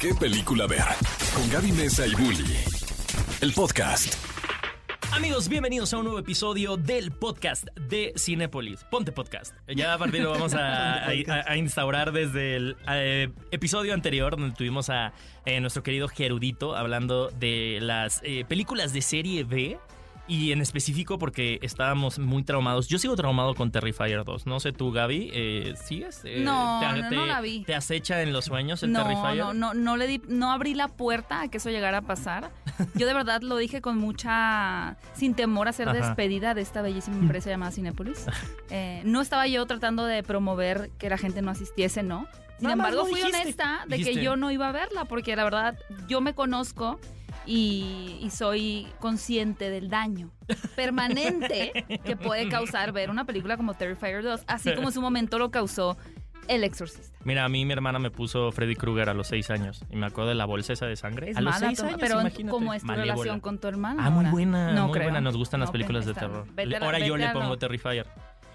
qué película ver. Con Gaby Mesa y Bully. El podcast. Amigos, bienvenidos a un nuevo episodio del podcast de Cinépolis. Ponte podcast. Ya a partir de vamos a, a- a instaurar desde el eh, episodio anterior donde tuvimos a eh, nuestro querido Gerudito hablando de las eh, películas de serie B. Y en específico porque estábamos muy traumados. Yo sigo traumado con Terrifier 2. No sé tú, Gaby, eh, ¿sigues? Eh, No, te, no, te- no la vi. ¿Te acecha en los sueños el No, Terrifier? no, no, no le di, no abrí la puerta a que eso llegara a pasar. Yo de verdad lo dije con mucha, sin temor a ser Ajá. despedida de esta bellísima empresa llamada Cinépolis. Eh, no estaba yo tratando de promover que la gente no asistiese, no. Sin Nada embargo, fui dijiste. honesta de Dijiste. que yo no iba a verla, porque la verdad yo me conozco y, y soy consciente del daño permanente que puede causar ver una película como Terrifier 2, así como en su momento lo causó El Exorcista. Mira, a mí mi hermana me puso Freddy Krueger a los seis años y me acuerdo de la bolsa esa de sangre. Es a los seis años, pero imagínate. ¿cómo es tu Malévola. relación con tu hermana? Ah, muy buena, No muy creo. buena. Nos gustan las No, películas de terror. la- Ahora yo le a pongo lo- Terrifier.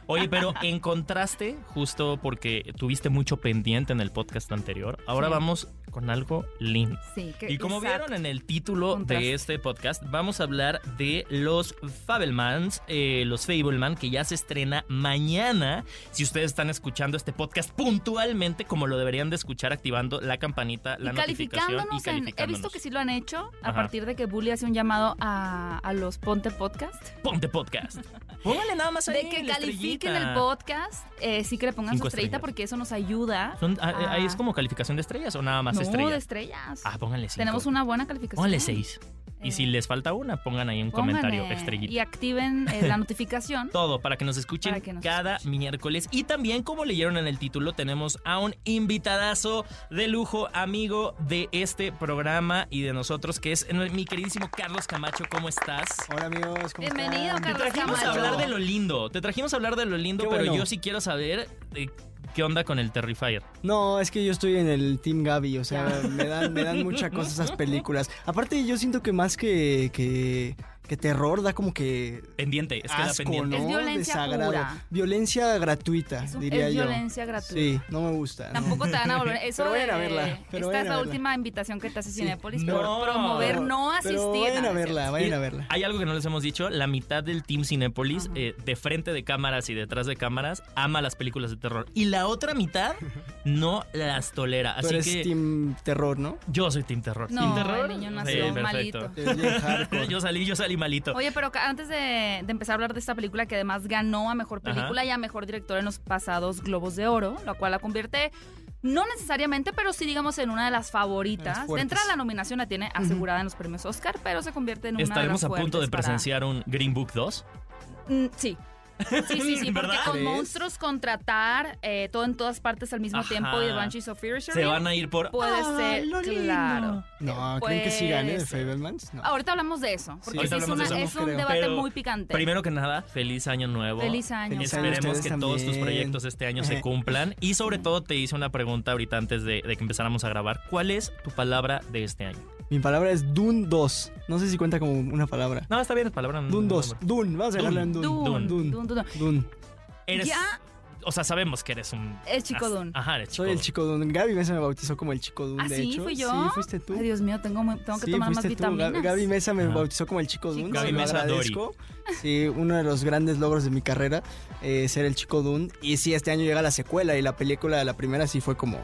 Oye, pero en contraste, justo porque tuviste mucho pendiente en el podcast anterior, ahora Sí. vamos con algo lindo. Sí, que- Y como exacto. vieron en el título Contraste. de este podcast, vamos a hablar de los Fabelmans, eh, los Fableman, que ya se estrena mañana. Si ustedes están escuchando este podcast puntualmente, como lo deberían de escuchar, activando la campanita, la y notificación y calificándonos, en- he visto que sí lo han hecho a Ajá. partir de que Bully hace un llamado a, a los Ponte Podcast. Ponte podcast. Póngale nada más ahí De que califiquen el podcast, eh, sí que le pongan Cinco su estrellita estrellas. porque eso nos ayuda. Son- ah, eh, ¿Ahí a- es como calificación de estrellas o nada más no, estrellas? de estrellas. Ah, pónganle cinco. Tenemos una buena calificación. Pónganle seis. Y Eh, si les falta una, pongan ahí un pónganle comentario estrellita. Y activen eh, la notificación. Todo para que nos escuchen Para que nos cada miércoles. Y también, como leyeron en el título, tenemos a un invitadazo de lujo, amigo de este programa y de nosotros, que es mi queridísimo Carlos Camacho. ¿cómo estás? Hola amigos, ¿cómo Bienvenido, están? Te Carlos trajimos a hablar de lo lindo. Te trajimos a hablar de lo lindo, Qué pero bueno. yo sí quiero saber eh, qué onda con el Terrifier. No, es que yo estoy en el Team Gaby, o sea, me dan, me dan mucha cosa esas películas. Aparte, yo siento que más que, que, que terror, da como que Pendiente, es que da asco, pendiente. ¿no? Es violencia Desagrado. pura. Violencia gratuita, Es, un- diría es yo. violencia gratuita. Sí, no me gusta. ¿no? Tampoco te van a volver. Eso Pero vayan de- a verla, pero esta es la última invitación que te hace Cinépolis No. por promover no asistir. Pero vayan a verla, cierto. vayan a verla. Hay algo que no les hemos dicho, la mitad del Team Cinépolis, Ajá. eh, de frente de cámaras y detrás de cámaras, ama las películas de terror. Y la otra mitad no las tolera. Tú Así eres que Team Terror, ¿no? yo soy Team Terror. No, ¿Team Terror? el niño Sí, nació perfecto. malito. Yo salí, yo salí malito. Oye, pero antes de, de empezar a hablar de esta película, que además ganó a mejor Ajá. película y a mejor director en los pasados Globos de Oro, lo cual la convierte. No necesariamente, pero sí digamos en una de las favoritas. De entrada la nominación la tiene asegurada en los premios Oscar, pero se convierte en una Estaremos de a las punto de fuertes para- presenciar un Green Book 2. Mm, sí. Sí, sí, sí, porque ¿Verdad? con ¿Crees? monstruos contratar eh, todo en todas partes al mismo Ajá. tiempo y The Banshees of Inisherin Se van a ir por... puede ¡Ay, ser, lo lindo! claro. No, ¿creen que sí gane de ser. Fablemans? No. Ahorita hablamos de eso, porque Sí. es, una- eso, es un creo. debate Pero muy picante. Primero que nada, feliz año nuevo. Feliz año. Feliz año Esperemos que todos tus proyectos este año se cumplan. Y sobre todo te hice una pregunta ahorita antes de, de que empezáramos a grabar. ¿Cuál es tu palabra de este año? Mi palabra es Dune 2. No sé si cuenta como una palabra. No, está bien, es palabra. no- Dune no- 2. Dune, vamos a dejarla en Dune. Dune, Dune. Dune. Dune, Dune. Dune. Eres, Ya. O sea, sabemos que eres un... Es chico Dune. Ajá, eres chico Soy el chico Dune. Gaby Mesa me bautizó como el chico Dune, ¿Ah, de sí? hecho. ¿Fui yo? Sí, fuiste tú. Ay, Dios mío, tengo, tengo que Sí, tomar más tú. vitaminas. Gaby- Mesa me Ajá. bautizó como el chico Chico Dune. Gaby Mesa agradezco. Sí, uno de los grandes logros de mi carrera, eh, ser el chico Dune. Y sí, este año llega la secuela y la película, la primera sí fue como,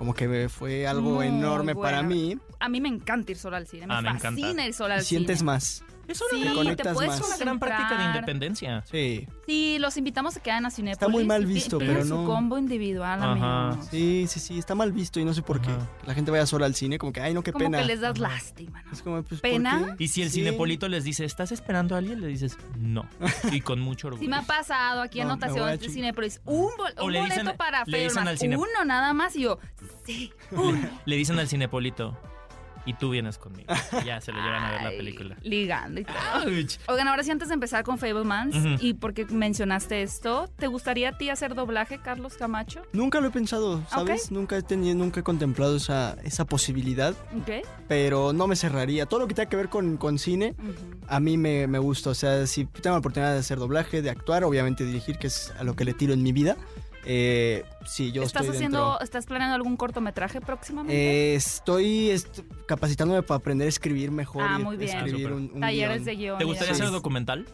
como que me- fue algo Muy enorme para mí. A mí me encanta ir sola al cine. Me Ah, me fascina encanta. ir sola al Y sientes cine. más. Es una, Sí, gran- te puedes una gran práctica de independencia. Sí. Sí, los invitamos a que vayan a Cinépolis. Está muy mal y visto, pidan pero su no. combo individual, Ajá. amigos. Sí, sí, sí, está mal visto y no sé por qué. Ajá. La gente vaya sola al cine, como que, ay, no, qué Como pena. que les das lástima, ¿no? Es como, pues, ¿por ¿Pena? qué? Y si el Sí. cinepolito les dice, ¿estás esperando a alguien? Le dices, no. Y con mucho orgullo. Sí me ha pasado aquí No, me anotaciones voy a de Cinépolis. Un, bol- un le boleto dicen- para cine- Uno nada más y yo, sí. Le dicen al cinepolito, y tú vienes conmigo. Y ya se lo llevan a ver la película. Ligando y todo. Ouch. Oigan, ahora sí, antes de empezar con Fablemans, Ujú. y porque mencionaste esto, ¿te gustaría a ti hacer doblaje, Carlos Camacho? Nunca lo he pensado, ¿sabes? Nunca he tenido, nunca he contemplado esa, esa posibilidad, ¿Ok? pero no me cerraría. Todo lo que tenga que ver con, con cine, a mí me, me gusta. O sea, si tengo la oportunidad de hacer doblaje, de actuar, obviamente dirigir, que es a lo que le tiro en mi vida, Eh, sí, yo ¿Estás estoy haciendo, dentro. estás planeando algún cortometraje próximamente? Eh, estoy est- capacitándome para aprender a escribir mejor. Ah, y muy bien. escribir Ah, un, un Talleres guion. de guion. ¿Te gustaría hacer documental?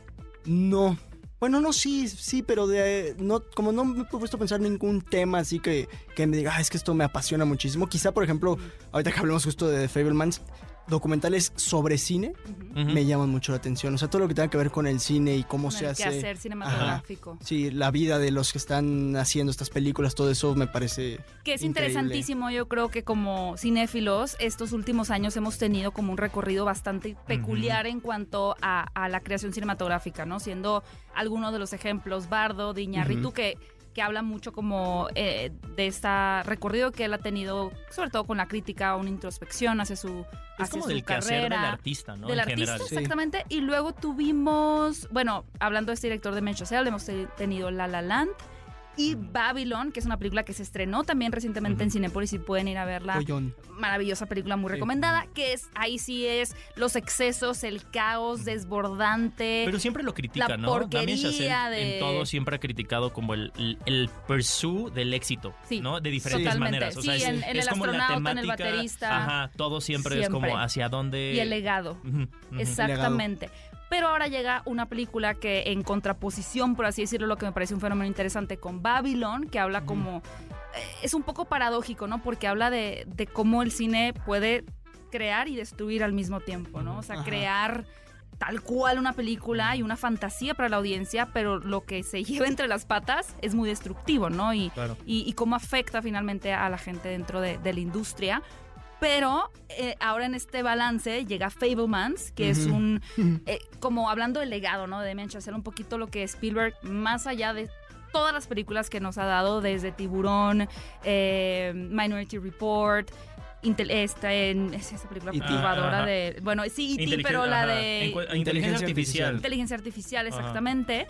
No. Bueno, no, sí, sí, pero de, no, como no me he puesto a pensar ningún tema así que, que me diga, "Ah, es que esto me apasiona muchísimo. Quizá, por ejemplo, ahorita que hablemos justo de The Fablemans, documentales sobre cine me llaman mucho la atención. O sea, todo lo que tenga que ver con el cine y cómo Con se el hace. quehacer cinematográfico. Sí, la vida de los que están haciendo estas películas, todo eso me parece. Que es Increíble. interesantísimo, yo creo que como cinéfilos, estos últimos años hemos tenido como un recorrido bastante peculiar en cuanto a, a la creación cinematográfica, ¿no? Siendo algunos de los ejemplos, Bardo, de Iñárritu, Ujú. que, que habla mucho como eh, de este recorrido que él ha tenido, sobre todo con la crítica, una introspección hacia su, Es hacia como su del quehacer del carrera. artista, ¿no? Del en artista, general. Sí. exactamente. Y luego tuvimos, bueno, hablando de este director de Menchosel, hemos te- tenido La La Land y Babylon, que es una película que se estrenó también recientemente en. Cinepolis y pueden ir a verla. Maravillosa película, muy Sí. recomendada, que es, ahí sí es los excesos, el caos desbordante. Pero siempre lo critica, La ¿no? Damien Chazelle porquería de- en todo siempre ha criticado como el, el, el pursue del éxito, Sí, ¿no? De diferentes totalmente. maneras. O sea, Sí, es, en- en es el como la astronauta, en el temática, baterista. Ajá, todo siempre, es como hacia dónde... y el legado. Exactamente. Pero ahora llega una película que en contraposición, por así decirlo, lo que me parece un fenómeno interesante con Babylon, que habla como... eh, Es un poco paradójico, ¿no? Porque habla de, de cómo el cine puede crear y destruir al mismo tiempo, ¿no? O sea, Ajá. crear tal cual una película y una fantasía para la audiencia, pero lo que se lleva entre las patas es muy destructivo, ¿no? Y, Claro. y, y cómo afecta finalmente a la gente dentro de, de la industria. Pero eh, ahora en este balance llega Fablemans, que es un, eh, como hablando del legado, ¿no? De Chazelle, un poquito lo que Spielberg, más allá de todas las películas que nos ha dado, desde Tiburón, eh, Minority Report, Intel, esta, en, es esa película E.T. perturbadora de, bueno, sí, Inteligen- pero la ajá, de encu- Inteligencia Inteligencia artificial. inteligencia artificial, Ajá. exactamente.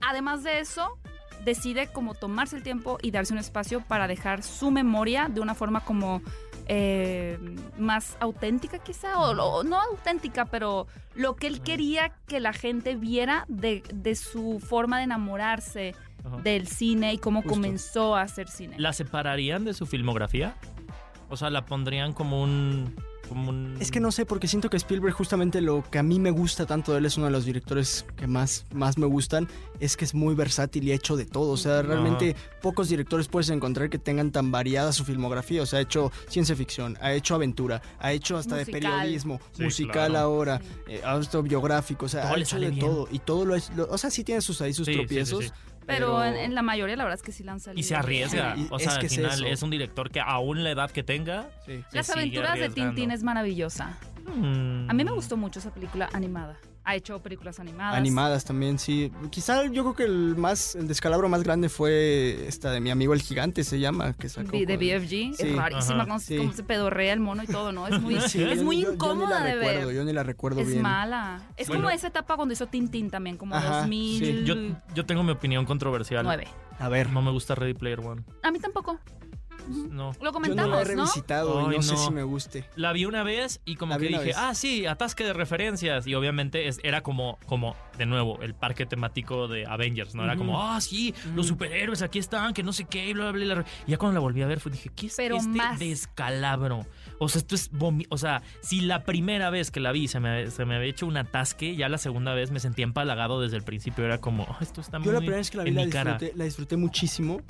Además de eso, decide como tomarse el tiempo y darse un espacio para dejar su memoria de una forma como eh, más auténtica quizá, o, o no auténtica, pero lo que él quería que la gente viera de, de su forma de enamorarse Ajá. del cine y cómo Justo. comenzó a hacer cine. ¿La separarían de su filmografía? O sea, la pondrían como un... Como un... Es que no sé, porque siento que Spielberg, justamente lo que a mí me gusta tanto de él, es uno de los directores que más, más me gustan, es que es muy versátil y ha hecho de todo. O sea, realmente pocos directores puedes encontrar que tengan tan variada su filmografía. O sea, ha hecho ciencia ficción, ha hecho aventura, ha hecho hasta de periodismo, Sí, musical claro. ahora, Sí. eh, autobiográfico, o sea, Todo ha hecho de bien. todo. Y todo lo es, lo- o sea, sí tiene sus ahí sus Sí, sí, sí, tropiezos. Pero en, en la mayoría la verdad es que sí lanza Y se arriesga. Sí, o es sea, que al final es, un director que aún la edad que tenga... Sí. Las aventuras de. Tintín es maravillosa. Mm. A mí me gustó mucho esa película animada. Ha hecho películas animadas. Animadas también, sí. Quizá yo creo que el más, el descalabro más grande fue esta de mi amigo el gigante, se llama, que sacó. De BFG. Sí. Es rarísima cómo, sí. se pedorrea el mono y todo, ¿no? Es muy, Sí, es yo- muy yo- yo incómoda la de recuerdo, ver. Yo ni la recuerdo Es bien. mala. Es Bueno. como esa etapa cuando hizo Tintín también, como Ajá, 2009. sí. Yo, yo tengo mi opinión controversial. A ver, No me gusta Ready Player One. A mí tampoco. No. Lo yo no la comentamos, he ¿no? revisitado y Ay, no, sé no. si me guste. La vi una vez y como La que dije, vez. ah, sí, atasque de referencias. Y obviamente es- era como, como, de nuevo, el parque temático de Avengers, ¿no? Era como, ah, sí, los superhéroes aquí están, que no sé qué, y bla, bla, bla. Y ya cuando la volví a ver, fue, dije, ¿qué es Pero este más. descalabro? O sea, esto es O sea, si la primera vez que la vi se me, se me había hecho un atasque, ya la segunda vez me sentía empalagado desde el principio. Era como, "Ah, esto está muy Yo la primera vez que la vi en la disfruté, la disfruté muchísimo.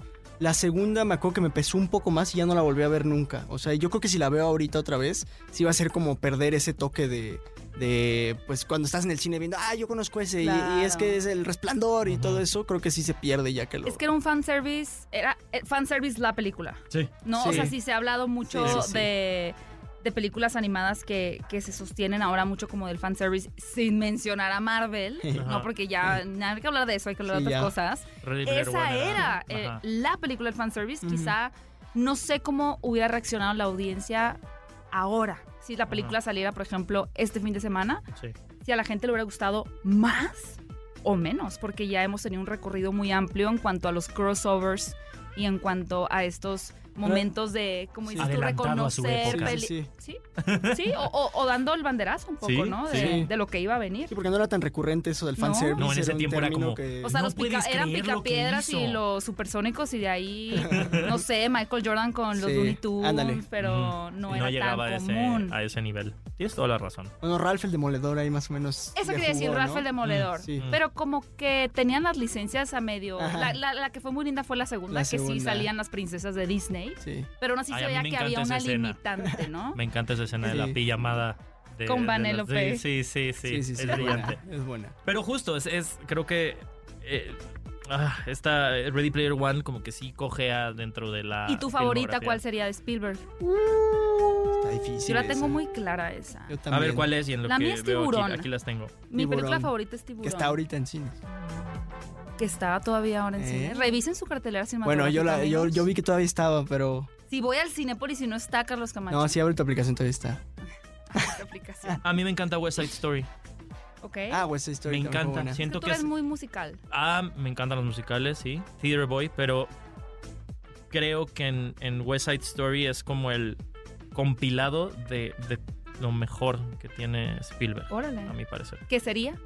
La segunda me acuerdo que me pesó un poco más y ya no la volví a ver nunca. O sea, yo creo que si la veo ahorita otra vez, sí va a ser como perder ese toque de, de pues cuando estás en el cine viendo, ah, yo conozco ese y- y, es que es el resplandor y todo eso, creo que sí se pierde ya que lo... Es que era un fanservice, era eh, fanservice la película, Sí. ¿no? O sea, sí se ha hablado mucho Sí, sí, sí. De, de películas animadas que, que se sostienen ahora mucho como del fanservice, sin mencionar a Marvel, Ajá. ¿no? Porque ya no hay que hablar de eso, hay que hablar Sí, de otras ya. cosas. Esa era eh, la película del fanservice. Ujú. Quizá no sé cómo hubiera reaccionado la audiencia ahora. Si la película saliera, por ejemplo, este fin de semana, Sí. si a la gente le hubiera gustado más o menos, porque ya hemos tenido un recorrido muy amplio en cuanto a los crossovers y en cuanto a estos momentos de, como dices tú, Adelantado a su reconocer. Sí, Sí, sí, o, o- o dando el banderazo un poco, Sí, ¿no? De, sí. de lo que iba a venir. Sí, porque no era tan recurrente eso del No. fanservice. No, en ese tiempo era como- que- O sea, No los pica- eran picapiedras y los supersónicos y de ahí, no sé, Michael Jordan con los Sí, Looney Tunes, ándale. pero Ujú. no era llegaba a tan ese, común. a ese nivel. Tienes toda la razón. Bueno, Ralph el Demoledor ahí más o menos. Eso quería decir, Ralph ¿no? el Demoledor. Sí. Mm. Pero como que tenían las licencias a medio... La, la- la que fue muy linda fue la segunda, La que sí salían las princesas de Disney. Sí. Pero aún así Ay, se veía que había una escena. limitante, ¿no? Me encanta esa escena de la pijamada. De, Con Vanellope. Sí, sí, sí, sí. Sí, sí, sí, es es brillante. buena. Es buena. Pero justo, es, es creo que eh, ah, esta Ready Player One como que sí cojea dentro de la ¿Y tu favorita cuál sería de Spielberg? Está difícil. Yo la tengo esa. muy clara esa. Yo A ver cuál es y en lo La que mía es veo aquí, Tiburón. aquí las tengo. Mi película Tiburón. favorita es Tiburón. Que está ahorita en cines. Que está todavía ahora en ¿Eh? cine. Revisen su cartelera Bueno, cinematográfica, yo, la, yo, vi que todavía estaba, pero. Si voy al Cinépolis y no está Carlos Camacho. No, sí, abre tu aplicación, todavía está. Aplicación. A mí me encanta West Side Story. ¿Ok? Ah, West Side Story. Me encanta. buena. Siento tú que eres es... muy musical. Ah, me encantan los musicales, sí. Theater Boy, pero creo que en, en West Side Story es como el compilado de, de lo mejor que tiene Spielberg, Órale. a mi parecer. ¿Qué sería?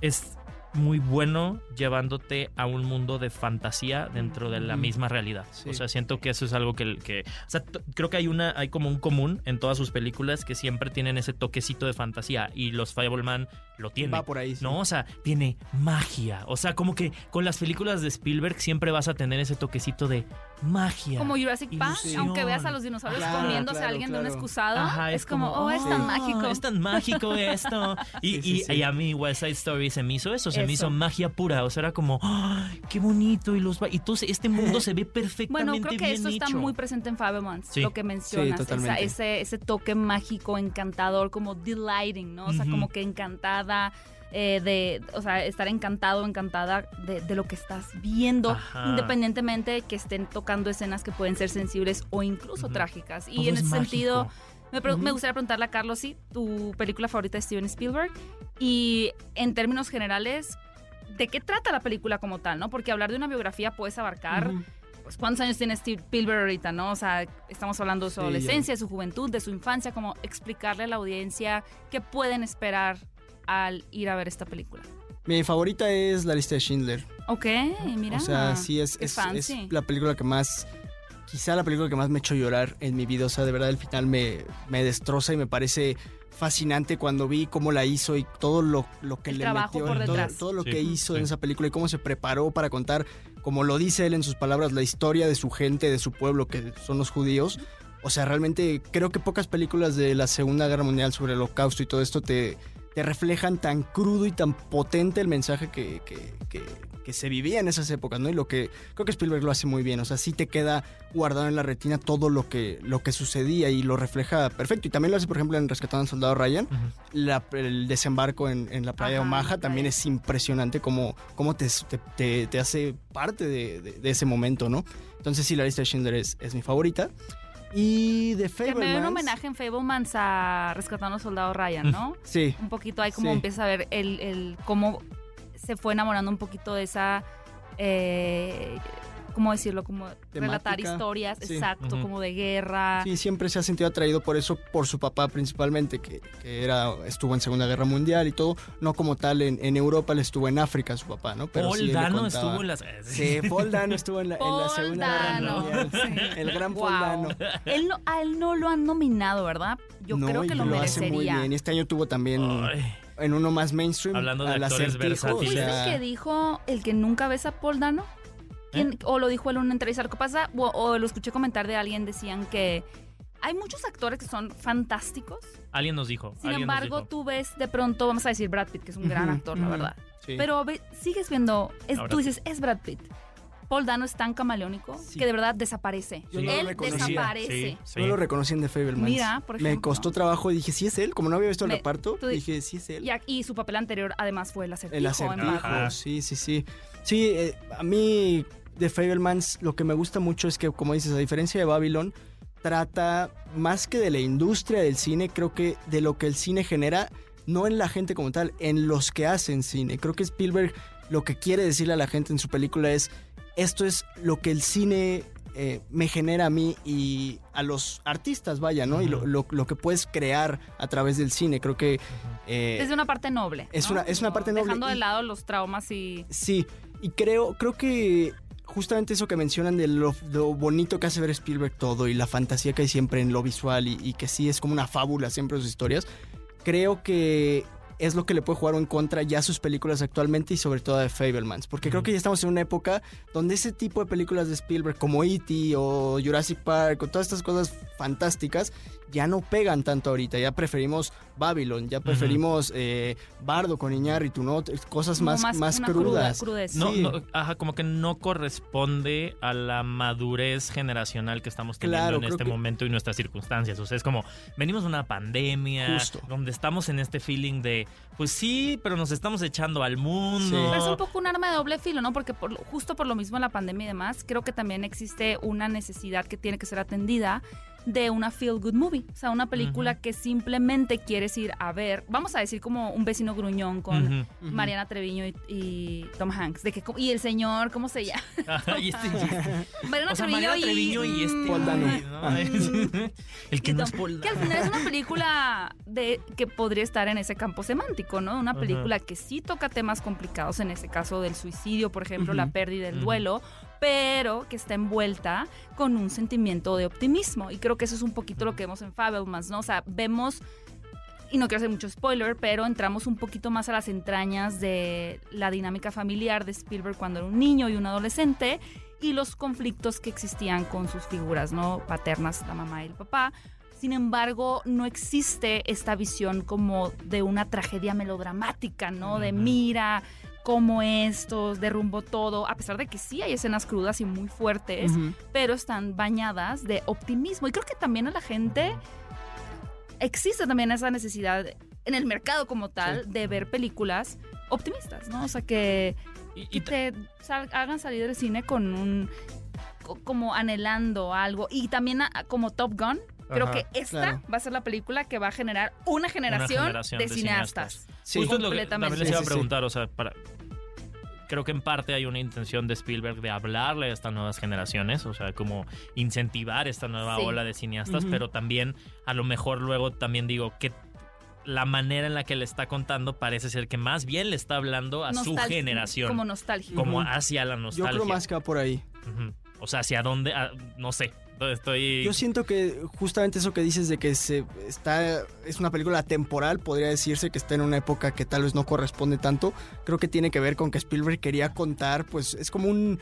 Es muy bueno llevándote a un mundo de fantasía dentro de la Ujú. misma realidad. Sí. O sea, siento que eso es algo que, que o sea, creo que hay una hay como un común en todas sus películas que siempre tienen ese toquecito de fantasía y los Fableman lo tienen. Va por ahí. sí. No, o sea, tiene magia. O sea, como que con las películas de Spielberg siempre vas a tener ese toquecito de magia. Como Jurassic Park, Ilusión. aunque veas a los dinosaurios Claro, comiéndose claro, a alguien de un excusado, Ajá, es, como, oh, es tan "Oh, mágico. Es tan mágico esto. Y, Sí, sí, y- sí. y a mí West Side Story se me hizo eso, se me hizo magia pura. O sea, era como, ¡ay, qué bonito! Y los y entonces este mundo se ve perfectamente Bueno, creo que bien eso está hecho. muy presente en Fablemans, Sí. lo que mencionas, Sí, esa- totalmente. ese, ese toque mágico, encantador, como delighting, ¿no? O sea, como que encantada eh, de, o sea, estar encantado, encantada de, de lo que estás viendo, Ajá. independientemente de que estén tocando escenas que pueden ser sensibles o incluso trágicas. Y Todo en es ese mágico. sentido, me, pre- Ujú. me gustaría preguntarle a Carlos, sí, tu película favorita de Steven Spielberg y en términos generales, ¿de qué trata la película como tal, no? Porque hablar de una biografía puedes abarcar pues, ¿cuántos años tiene Steve Spielberg ahorita, no? O sea, estamos hablando de su adolescencia, de su juventud, de su infancia, como explicarle a la audiencia qué pueden esperar al ir a ver esta película. Mi favorita es La lista de Schindler. Ok, mira. O sea, sí es, la película que más, quizá la película que más me ha hecho llorar en mi vida. O sea, de verdad el final me, me destroza y me parece fascinante cuando vi cómo la hizo y todo lo, lo que El le trabajo metió, por todo, detrás. todo lo Sí, que hizo sí. en esa película y cómo se preparó para contar, como lo dice él en sus palabras, la historia de su gente, de su pueblo, que son los judíos. O sea, realmente creo que pocas películas de la Segunda Guerra Mundial sobre el holocausto y todo esto te, te reflejan tan crudo y tan potente el mensaje que, que, que- que se vivía en esas épocas, ¿no? Y lo que creo que Spielberg lo hace muy bien, o sea, sí te queda guardado en la retina todo lo que, lo que sucedía y lo refleja perfecto. Y también lo hace, por ejemplo, en Rescatando al Soldado Ryan, la- el desembarco en, en la playa de Omaha también playa. es impresionante cómo, cómo te, te, te- te hace parte de, de- de ese momento, ¿no? Entonces sí, la lista de Schindler es, es mi favorita. Y de Que me dio un Fablemans... homenaje en Fablemans a Rescatando al Soldado Ryan, ¿no? Sí, un poquito ahí como Sí. empieza a ver el, el cómo se fue enamorando un poquito de esa eh, ¿cómo decirlo? como relatar historias, Sí. exacto, como de guerra. Sí, siempre se ha sentido atraído por eso, por su papá principalmente, que, que era, estuvo en Segunda Guerra Mundial y todo. No como tal en, en Europa, él estuvo en África su papá, ¿no? Pero Paul sí, le Dano contaba- estuvo en las... Sí, Paul Dano estuvo en la, en la Segunda Dano, Guerra Mundial. sí. El gran Paul Wow. Dano. Él no, a él no lo han nominado, ¿verdad? Yo No, creo que y lo, hace muy merecería. bien. Y este año tuvo también Ay, en uno más mainstream. Hablando de actores versátiles. ¿Fuiste o sea, el que dijo el que nunca ves a Paul Dano? ¿Quién- ¿O lo dijo él en una entrevista? Lo que pasa, o, o lo escuché comentar de alguien, decían que hay muchos actores que son fantásticos. alguien nos dijo. Sin embargo, dijo. tú ves de pronto, vamos a decir Brad Pitt, que es un gran actor, la verdad. sí. Pero ve- sigues viendo, es- tú dices, es Brad Pitt. Paul Dano es tan camaleónico Sí. que de verdad desaparece. Yo no lo Él reconocía. desaparece. Sí, sí. No lo reconocí en The Fablemans. Mira, por Me ejemplo. costó trabajo y dije, sí es él. Como no había visto el Me- reparto, tú dije, sí es él. Y, su papel anterior además fue el acertijo. El acertijo, sí, sí, sí. Sí, eh, a mí de Fablemans lo que me gusta mucho es que, como dices, a diferencia de Babylon, trata más que de la industria del cine, creo que de lo que el cine genera, no en la gente como tal, en los que hacen cine. Creo que Spielberg lo que quiere decirle a la gente en su película es, esto es lo que el cine eh, me genera a mí y a los artistas, vaya, ¿no? Y lo, lo- lo que puedes crear a través del cine. Creo que... eh, Es de una parte noble. es ¿no? una- es una parte noble Dejando de lado los traumas y. Sí, y creo, creo que justamente eso que mencionan de lo, lo bonito que hace ver Spielberg todo y la fantasía que hay siempre en lo visual y, y que sí es como una fábula siempre sus historias, creo que es lo que le puede jugar en contra ya a sus películas actualmente y sobre todo de Fablemans, porque creo que ya estamos en una época donde ese tipo de películas de Spielberg como E.T. o Jurassic Park o todas estas cosas fantásticas ya no pegan tanto ahorita, ya preferimos Babylon, ya preferimos eh, Bardo con Iñárritu, ¿no? Cosas más, más, cruda- crudas. No, Sí. no, ajá, como que no corresponde a la madurez generacional que estamos teniendo Claro, en este que- momento y nuestras circunstancias. O sea, es como, venimos de una pandemia, Justo. donde estamos en este feeling de, pues sí, pero nos estamos echando al mundo. Sí. Pero es un poco un arma de doble filo, ¿no? Porque por lo- justo por lo mismo la pandemia y demás, creo que también existe una necesidad que tiene que ser atendida de una feel good movie, o sea, una película que simplemente quieres ir a ver, vamos a decir como un vecino gruñón con. Mariana Treviño y, y Tom Hanks, de que y el señor, ¿cómo se llama? Ajá, y este- Mariana o sea, Treviño, Mariana y, Treviño y este. mm, Paul Dano. ay, ¿no? Ah. El que y no es Paul que al final es una película de que podría estar en ese campo semántico, ¿no? Una película que sí toca temas complicados, en ese caso del suicidio, por ejemplo, la pérdida, el Ujú. duelo, pero que está envuelta con un sentimiento de optimismo. Y creo que eso es un poquito lo que vemos en Fabelmans, ¿no? O sea, vemos y no quiero hacer mucho spoiler, pero entramos un poquito más a las entrañas de la dinámica familiar de Spielberg cuando era un niño y un adolescente y los conflictos que existían con sus figuras, ¿no? Paternas, la mamá y el papá. Sin embargo, no existe esta visión como de una tragedia melodramática, ¿no? De mira cómo esto derrumbó todo, a pesar de que sí hay escenas crudas y muy fuertes, pero están bañadas de optimismo. Y creo que también a la gente existe también esa necesidad en el mercado como tal de ver películas optimistas, ¿no? O sea, que, Y- que te sal- hagan salir del cine con un co- como anhelando algo y también a- como Top Gun creo Ajá, que esta claro. va a ser la película que va a generar una generación, generación de, de cineastas. Sí. Justo es lo que completamente. también les iba a preguntar, o sea, para... Creo que en parte hay una intención de Spielberg de hablarle a estas nuevas generaciones, o sea, como incentivar esta nueva Sí. ola de cineastas, pero también a lo mejor luego también digo que la manera en la que le está contando parece ser que más bien le está hablando a su generación, Como como, nostálgico. Ujú. hacia la Yo nostalgia. creo más que va por ahí. O sea, hacia dónde, no sé, estoy... Yo siento que justamente eso que dices de que se está es una película temporal, podría decirse que está en una época que tal vez no corresponde tanto. Creo que tiene que ver con que Spielberg quería contar, pues es como un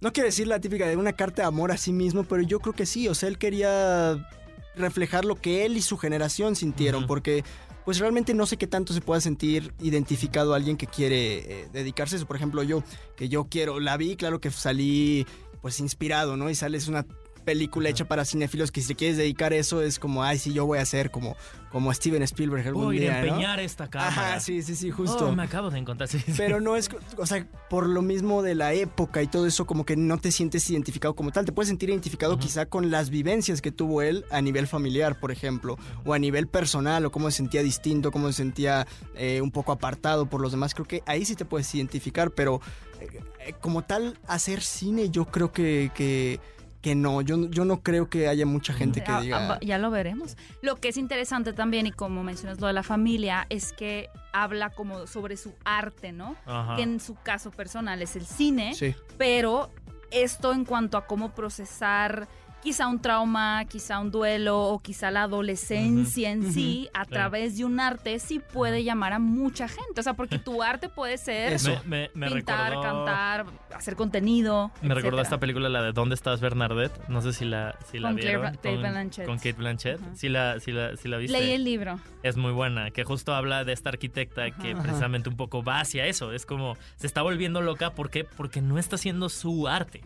no quiero decir la típica de una carta de amor a sí mismo, pero yo creo que sí, o sea, él quería reflejar lo que él y su generación sintieron, porque pues realmente no sé qué tanto se pueda sentir identificado a alguien que quiere eh, dedicarse a eso. Por ejemplo, yo, que yo quiero, la vi, claro que salí pues inspirado, ¿no? Y sales una película hecha para cinéfilos que si te quieres dedicar a eso es como, ay, sí, yo voy a ser como, como Steven Spielberg algún Voy día, a ¿no? empeñar esta cámara. Ajá, sí, sí, sí, justo. Oh, me acabo de encontrar. sí, sí. Pero no es, o sea, por lo mismo de la época y todo eso, como que no te sientes identificado como tal. Te puedes sentir identificado quizá con las vivencias que tuvo él a nivel familiar, por ejemplo, o a nivel personal, o cómo se sentía distinto, cómo se sentía eh, un poco apartado por los demás. Creo que ahí sí te puedes identificar, pero eh, eh, como tal, hacer cine, yo creo que, que, que no. Yo, yo no creo que haya mucha gente que Ah, diga. ah, Ya lo veremos. Lo que es interesante también, y como mencionas lo de la familia, es que habla como sobre su arte, ¿no? Ajá. Que en su caso personal es el cine, Sí. pero esto en cuanto a cómo procesar quizá un trauma, quizá un duelo o quizá la adolescencia en sí a Claro. través de un arte sí puede llamar a mucha gente. O sea, porque tu arte puede ser Eso. Me, me, me pintar, recordó, cantar, hacer contenido. Me recordó etcétera. esta película, la de ¿Dónde estás, Bernadette? No sé si la, si la Con Claire vieron. Bla- Kate Blanchett. Con Kate Blanchett. Ajá. Sí, la, sí, la, sí la viste. Leí el libro. Es muy buena, que justo habla de esta arquitecta que precisamente un poco va hacia eso. Es como, se está volviendo loca. ¿Por qué? Porque no está haciendo su arte.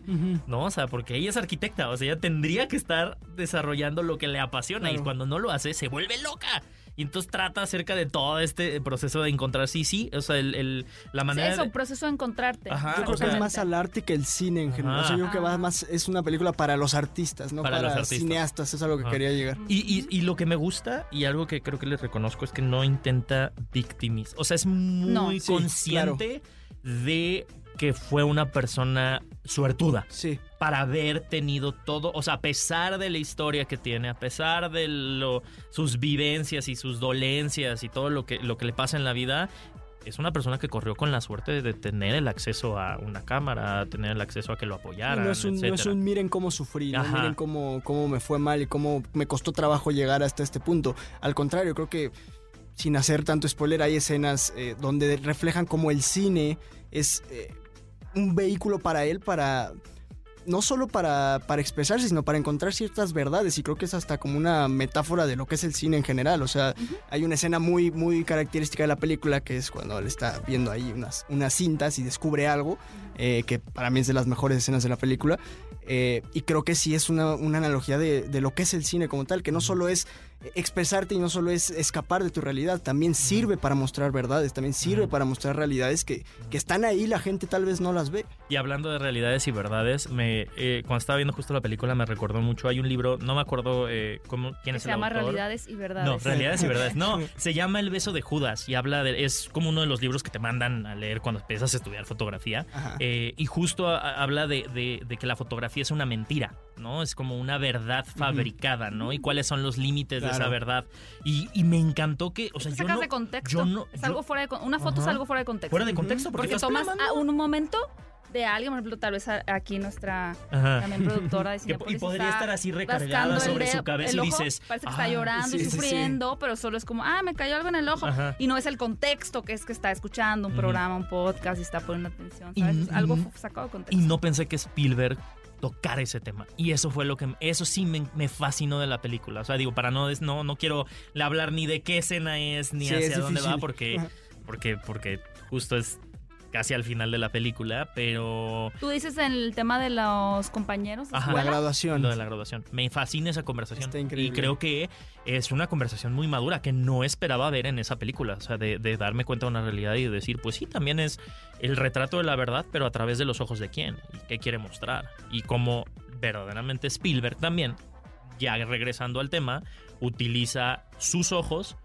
¿no? O sea, porque ella es arquitecta, o sea, ella tendría que estar desarrollando lo que le apasiona y cuando no lo hace se vuelve loca. Y entonces trata acerca de todo este proceso de encontrar sí, sí, o sea, el, el- la manera Eso, de- proceso de encontrarte. Ajá, Yo creo que es más al arte que el cine en general. O sea, yo creo que va más, es una película para los artistas, no Para para, los artistas. cineastas. Es a lo que Ajá. quería llegar. Y, y- y lo que me gusta y algo que creo que les reconozco es que no intenta victimizar. O sea, es muy No. Sí, consciente de que fue una persona suertuda. Sí. Para haber tenido todo, o sea, a pesar de la historia que tiene, a pesar de lo, sus vivencias y sus dolencias y todo lo que, lo que le pasa en la vida, es una persona que corrió con la suerte de tener el acceso a una cámara, tener el acceso a que lo apoyaran, no, es un, no es un miren cómo sufrí, no miren cómo, cómo me fue mal y cómo me costó trabajo llegar hasta este punto. Al contrario, creo que sin hacer tanto spoiler, hay escenas eh, donde reflejan cómo el cine es eh, un vehículo para él para no solo para, para expresarse, sino para encontrar ciertas verdades. Y creo que es hasta como una metáfora de lo que es el cine en general. O sea, hay una escena muy, muy característica de la película que es cuando él está viendo ahí unas, unas cintas y descubre algo, eh, que para mí es de las mejores escenas de la película. Eh, y creo que sí es una, una analogía de, de lo que es el cine como tal, que no solo es expresarte y no solo es escapar de tu realidad, también sirve para mostrar verdades, también sirve para mostrar realidades que, que están ahí, la gente tal vez no las ve. Y hablando de realidades y verdades, me, eh, cuando estaba viendo justo la película me recordó mucho, hay un libro, no me acuerdo eh, cómo, quién Que es se el llama autor. Realidades y Verdades. No, realidades y verdades. No, se llama El beso de Judas y habla de. Es como uno de los libros que te mandan a leer cuando empiezas a estudiar fotografía. Ajá. Eh, y justo a- a- habla de, de- de que la fotografía es una mentira, ¿no? Es como una verdad fabricada, ¿no? Y cuáles son los límites de esa verdad. Y, y me encantó que. O sea, yo Sacas no, de contexto. yo no- es yo- algo fuera de Una foto es algo fuera de contexto. Fuera de contexto, porque, Porque tomas a un momento de alguien, por ejemplo, tal vez aquí nuestra Ajá. también productora de Que- Cinepolis y podría está estar así recargada sobre su cabeza el y ojo, dices. Parece que "Ah, está llorando sí, y sí, sí. sufriendo, pero solo es como, ah, me cayó algo en el ojo. Ajá. Y no es el contexto que es que está escuchando un programa, un podcast y está poniendo atención. Y- ¿sabes? Es algo y- sacado de Y contexto. no pensé que Spielberg tocara ese tema. Y eso fue lo que... Eso sí me, me fascinó de la película. O sea, digo, para no... des- No, no quiero hablar ni de qué escena es, ni Sí, hacia es dónde va, porque, porque, porque justo es casi al final de la película, pero... Tú dices en el tema de los compañeros. La graduación. Lo de la graduación. Me fascina esa conversación. Está increíble. Y creo que es una conversación muy madura que no esperaba ver en esa película. O sea, de, de darme cuenta de una realidad y de decir, pues sí, también es el retrato de la verdad, pero a través de los ojos de quién y qué quiere mostrar. Y cómo verdaderamente Spielberg también, ya regresando al tema, utiliza sus ojos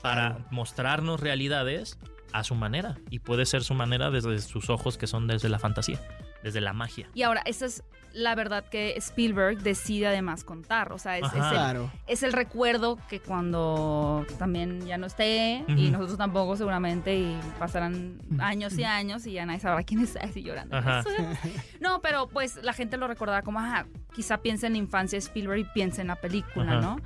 para mostrarnos realidades a su manera. Y puede ser su manera desde sus ojos que son desde la fantasía, desde la magia. Y ahora, esa es la verdad que Spielberg decide además contar. O sea, es, es el, Claro. es el recuerdo que cuando también ya no esté, y nosotros tampoco seguramente, y pasarán años y años y ya nadie sabrá quién está así llorando. Ajá. No, pero pues la gente lo recordará como, ajá, quizá piensa en la infancia de Spielberg y piensa en la película, Ajá. ¿no?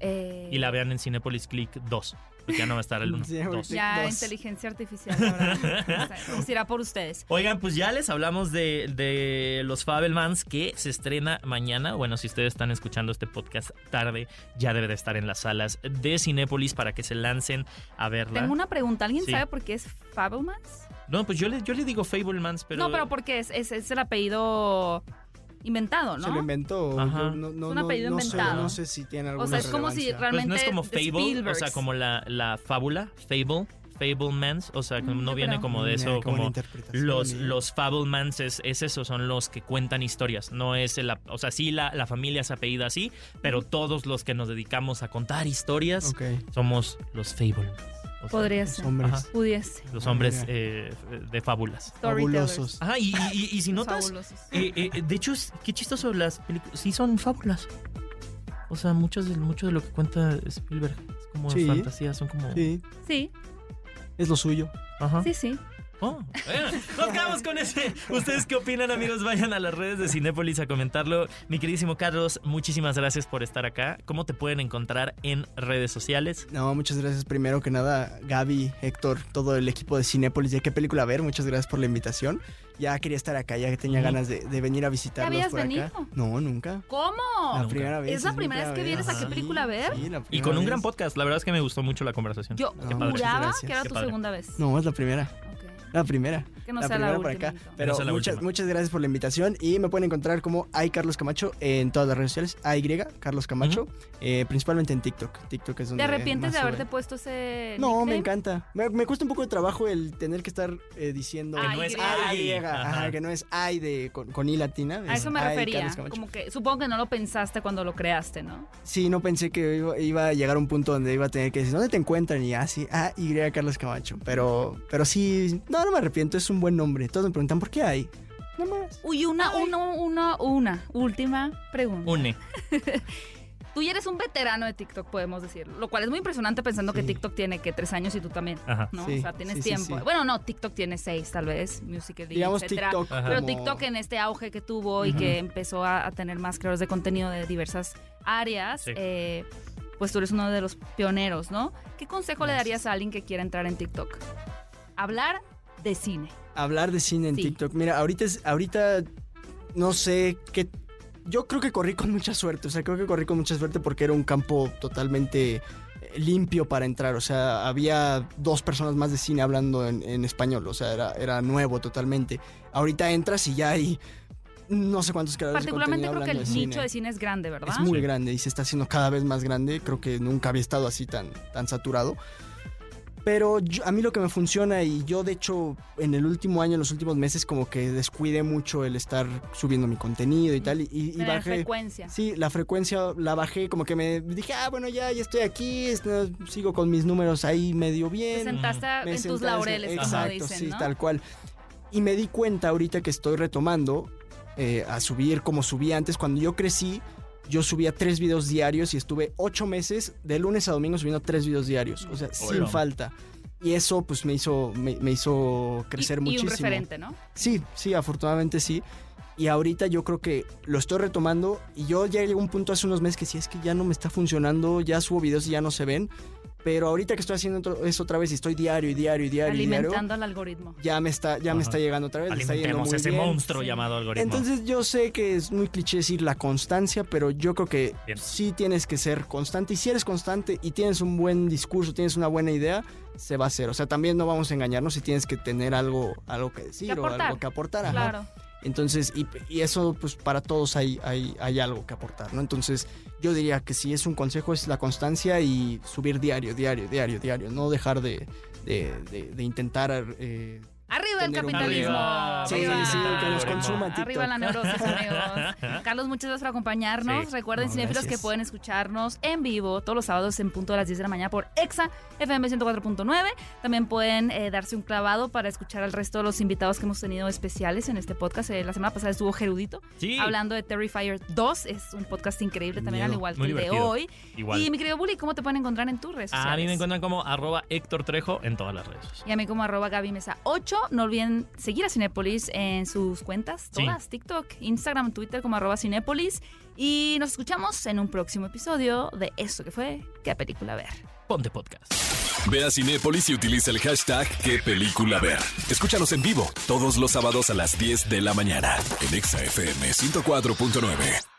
Eh, Y la vean en Cinepolis Click 2. Porque ya no va a estar el 1. Cinepolis Ya Dos. inteligencia artificial, la verdad. O sea, nos irá por ustedes. Oigan, pues ya les hablamos de, de los Fabelmans que se estrena mañana. Bueno, si ustedes están escuchando este podcast tarde, ya debe de estar en las salas de Cinépolis para que se lancen a verla. Tengo una pregunta. ¿Alguien Sí. sabe por qué es Fabelmans? No, pues yo le, yo le digo Fablemans, pero... No, pero porque es, es, es el apellido inventado, ¿no? Se lo inventó. Ajá. yo no, no, un no- apellido no sé- inventado. no sé si tiene alguna O sea, es como si relevancia. Pues realmente no es como Fable, o sea, como la, la fábula, Fable, Fablemans, o sea, Mm, no viene como de eso, como los, los Fablemans es, es eso, son los que cuentan historias, no es el, o sea, sí la, la familia se apellida así, pero todos los que nos dedicamos a contar historias Ok, somos los Fablemans. O sea, Podría los ser. hombres. Ajá. Pudiese. Los hombres eh, de fábulas. Fabulosos. Ajá, y, y- y si notas, eh, eh, de hecho, es- qué chistoso, las películas sí son fábulas. O sea, muchos de, mucho de lo que cuenta Spielberg es como Sí. fantasía, son como... Sí, Sí, es lo suyo. Ajá. sí, sí. Oh, bueno, nos quedamos con ese. ¿Ustedes qué opinan, amigos? Vayan a las redes de Cinépolis a comentarlo. Mi queridísimo Carlos, muchísimas gracias por estar acá. ¿Cómo te pueden encontrar en redes sociales? No, muchas gracias primero que nada, Gaby, Héctor, todo el equipo de Cinépolis. ¿De qué película ver? Muchas gracias por la invitación. Ya quería estar acá, ya tenía ganas de, de venir a visitarlos habías por acá. venido? No, nunca. ¿Cómo? La Nunca. primera vez. ¿Es la primera vez que vienes a qué película a ver? sí, la Y con un gran podcast. La verdad es que me gustó mucho la conversación. Yo Qué padre. juraba que era tu segunda vez. No, es la primera. La primera. Que no la sea la primera por última. acá. Pero No muchas, última. muchas gracias por la invitación y me pueden encontrar como hay Carlos Camacho en todas las redes sociales. AY, Carlos Camacho, eh, principalmente en TikTok. TikTok es donde ¿Te arrepientes más de haberte sube. puesto ese No, nickname? me encanta. Me, me cuesta un poco de trabajo el tener que estar eh, diciendo Que no es AY, ay. ajá, que no es ay de con, con i latina. A es eso me ay, refería. Como que supongo que no lo pensaste cuando lo creaste, ¿no? Sí, no pensé que iba, iba a llegar a un punto donde iba a tener que decir, ¿dónde te encuentran? Y así, ah, Y Carlos Camacho. Pero, pero sí, no, no me arrepiento, es un buen nombre. Todos me preguntan, ¿por qué hay? Nada más. Uy, una, una, una, una última pregunta. Une. Tú ya eres un veterano de TikTok, podemos decirlo. Lo cual es muy impresionante pensando que. TikTok tiene que tres años y tú también. Ajá. ¿no? Sí, o sea, tienes sí, tiempo. sí. Bueno, no, TikTok tiene seis, tal vez, Musical.ly, Digamos etcétera. TikTok. Ajá. Pero como- TikTok en este auge que tuvo y que empezó a, a tener más creadores de contenido de diversas áreas, Sí. eh, pues tú eres uno de los pioneros, ¿no? ¿Qué consejo le darías a alguien que quiera entrar en TikTok? Hablar de cine. Hablar de cine en Sí. TikTok. Mira, ahorita es, ahorita no sé qué. Yo creo que corrí con mucha suerte. O sea, creo que corrí con mucha suerte porque era un campo totalmente eh, limpio para entrar. O sea, había dos personas más de cine hablando en, en español. O sea, era, era nuevo totalmente. Ahorita entras y ya hay no sé cuántos creadores de Particularmente contenido creo que el de nicho cine. de cine es grande, ¿verdad? Es muy Sí. grande y se está haciendo cada vez más grande. Creo que nunca había estado así tan, tan saturado. Pero yo- a mí lo que me funciona y yo de hecho en el último año, en los últimos meses como que descuidé mucho el estar subiendo mi contenido y tal y, y Tener bajé... frecuencia. Sí, la frecuencia la bajé, como que me dije, ah, bueno, ya, ya estoy aquí, sigo con mis números ahí medio Te bien. sentaste Me en tus laureles, como Exacto, dicen, sí, ¿no? tal cual. Y me di cuenta ahorita que estoy retomando eh, a subir como subía antes. Cuando yo crecí, yo subía tres videos diarios y estuve ocho meses de lunes a domingo subiendo tres videos diarios. O sea, sin falta. Y eso pues me hizo, me, me hizo crecer y, y muchísimo. un referente, ¿no? Sí, sí, afortunadamente sí. Y ahorita yo creo que lo estoy retomando y yo ya llegué a un punto hace unos meses que sí es que ya no me está funcionando, ya subo videos y ya no se ven. Pero ahorita que estoy haciendo otro- eso otra vez y estoy diario y diario y diario y diario, Alimentando al algoritmo. ya me está, ya me está llegando otra vez, me está yendo Alimentemos ese bien. monstruo Sí. llamado algoritmo. Entonces yo sé que es muy cliché decir la constancia, pero yo creo que Bien. sí tienes que ser constante. Y si eres constante y tienes un buen discurso, tienes una buena idea, se va a hacer. O sea, también no vamos a engañarnos si tienes que tener algo, algo que decir Que o algo que aportar. ajá. Claro. Entonces, y, y eso pues para todos hay, hay, hay algo que aportar, ¿no? Entonces yo diría que si es un consejo es la constancia y subir diario, diario, diario, diario. No dejar de, de, de- de intentar... eh, Arriba el capitalismo. Arriba. Sí, Arriba. sí, que nos consuma TikTok. Arriba la neurosis, amigos. Carlos, muchas gracias por acompañarnos. Sí. Recuerden, No, cinéfilos, que pueden escucharnos en vivo todos los sábados en punto de las 10 de la mañana por EXA FM 104.9. También pueden eh, darse un clavado para escuchar al resto de los invitados que hemos tenido especiales en este podcast. Eh, la semana pasada estuvo Gerudito Sí. hablando de Terrifier 2. Es un podcast increíble también, al igual que el de hoy. Igual. Y mi querido Bully, ¿cómo te pueden encontrar en tus redes sociales? A mí me encuentran como arroba Héctor Trejo en todas las redes. Y a mí como arroba Gaby Mesa 8. No olviden seguir a Cinépolis en sus cuentas, Sí. todas, TikTok, Instagram, Twitter como arroba Cinépolis. Y nos escuchamos en un próximo episodio de esto que fue ¿Qué película ver? Ponte podcast. Ve a Cinépolis y utiliza el hashtag qué película ver. Escúchanos en vivo todos los sábados a las 10 de la mañana en Exa FM 104.9.